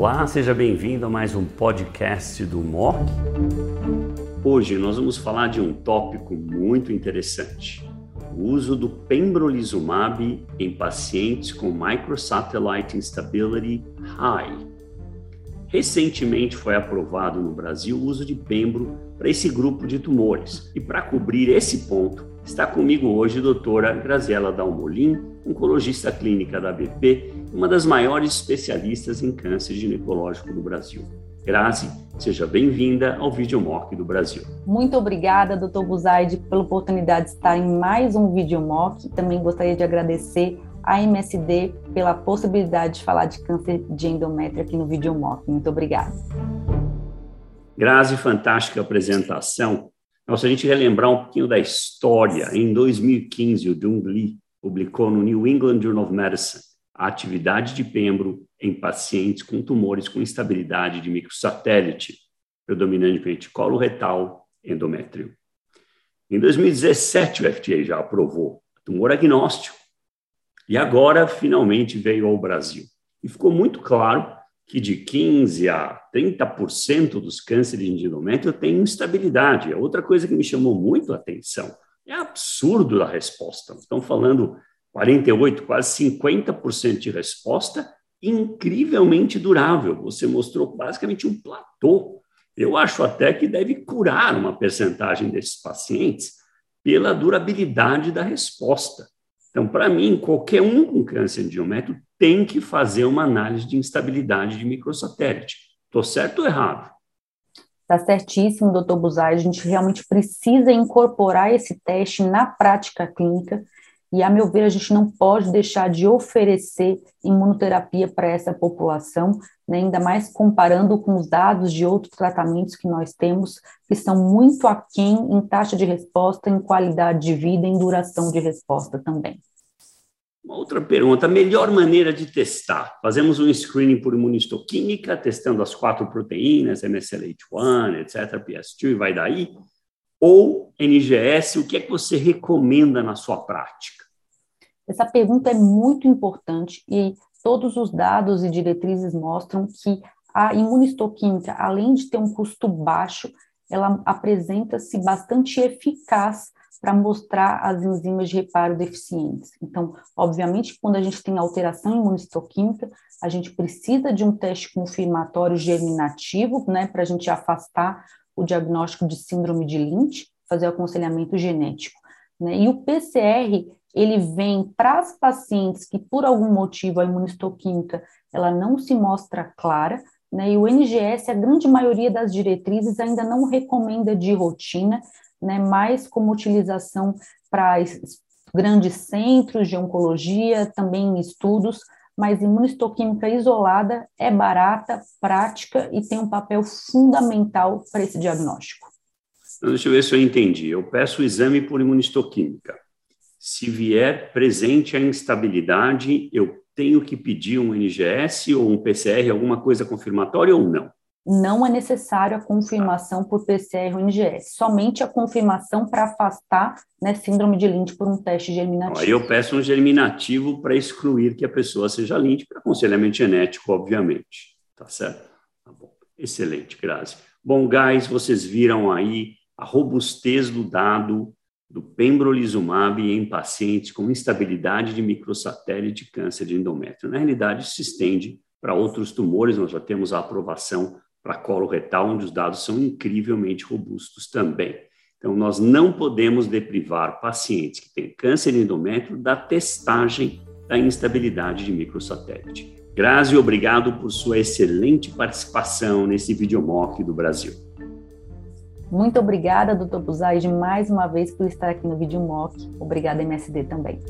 Olá, seja bem-vindo a mais um podcast do MOC. Hoje nós vamos falar de um tópico muito interessante: o uso do pembrolizumab em pacientes com microsatellite instability high. Recentemente foi aprovado no Brasil o uso de pembro para esse grupo de tumores. E para cobrir esse ponto, está comigo hoje a doutora Graziela Dalmolin, oncologista clínica da BP uma das maiores especialistas em câncer ginecológico do Brasil. Grazi, seja bem-vinda ao Videomock do Brasil. Muito obrigada, doutor Buzaide, pela oportunidade de estar em mais um Videomock. Também gostaria de agradecer à MSD pela possibilidade de falar de câncer de endométrio aqui no Videomock. Muito obrigada. Grazi, fantástica apresentação. Nossa, a gente relembrar um pouquinho da história. Em 2015, o Dung Lee publicou no New England Journal of Medicine a atividade de pembro em pacientes com tumores com instabilidade de microsatélite, predominantemente colo retal, endométrio. Em 2017, o FDA já aprovou tumor agnóstico. E agora, finalmente, veio ao Brasil. E ficou muito claro que de 15% a 30% dos cânceres de endométrio têm instabilidade. É outra coisa que me chamou muito a atenção. É absurdo a resposta. Estão falando 48, quase 50% de resposta, incrivelmente durável. Você mostrou basicamente um platô. Eu acho até que deve curar uma percentagem desses pacientes pela durabilidade da resposta. Então, para mim, qualquer um com câncer de endométrio tem que fazer uma análise de instabilidade de microsatélite. Estou certo ou errado? Está certíssimo, doutor Buzai. A gente realmente precisa incorporar esse teste na prática clínica e, a meu ver, a gente não pode deixar de oferecer imunoterapia para essa população, né, ainda mais comparando com os dados de outros tratamentos que nós temos, que são muito aquém em taxa de resposta, em qualidade de vida, em duração de resposta também. Uma outra pergunta: a melhor maneira de testar? Fazemos um screening por imunistoquímica, testando as quatro proteínas, MSLH1, etc., PS2, e vai daí? ou NGS, o que é que você recomenda na sua prática? Essa pergunta é muito importante e todos os dados e diretrizes mostram que a imunistoquímica, além de ter um custo baixo, ela apresenta-se bastante eficaz para mostrar as enzimas de reparo deficientes. Então, obviamente, quando a gente tem alteração imunistoquímica, a gente precisa de um teste confirmatório germinativo, né, para a gente afastar o diagnóstico de síndrome de Lynch, fazer o aconselhamento genético. Né? E o PCR, ele vem para as pacientes que, por algum motivo, a imunistoquímica ela não se mostra clara, né? e o NGS, a grande maioria das diretrizes ainda não recomenda de rotina, né? mais como utilização para grandes centros de oncologia, também em estudos, mas imunistoquímica isolada é barata, prática e tem um papel fundamental para esse diagnóstico. Então, deixa eu ver se eu entendi. Eu peço o exame por imunistoquímica. Se vier presente a instabilidade, eu tenho que pedir um NGS ou um PCR, alguma coisa confirmatória ou não? não é necessário a confirmação por PCR ou NGS, somente a confirmação para afastar né, síndrome de Lynch por um teste germinativo. Aí eu peço um germinativo para excluir que a pessoa seja Lynch, para aconselhamento genético, obviamente. Tá certo? Tá bom. Excelente, Grazi. Bom, guys, vocês viram aí a robustez do dado do pembrolizumab em pacientes com instabilidade de microsatélite de câncer de endométrio. Na realidade, se estende para outros tumores, nós já temos a aprovação para colo retal, onde os dados são incrivelmente robustos também. Então, nós não podemos deprivar pacientes que têm câncer endométrio da testagem da instabilidade de microsatélite. Grazi, obrigado por sua excelente participação nesse videomock do Brasil. Muito obrigada, doutor Buzaide, mais uma vez por estar aqui no videomock. Obrigada, MSD também.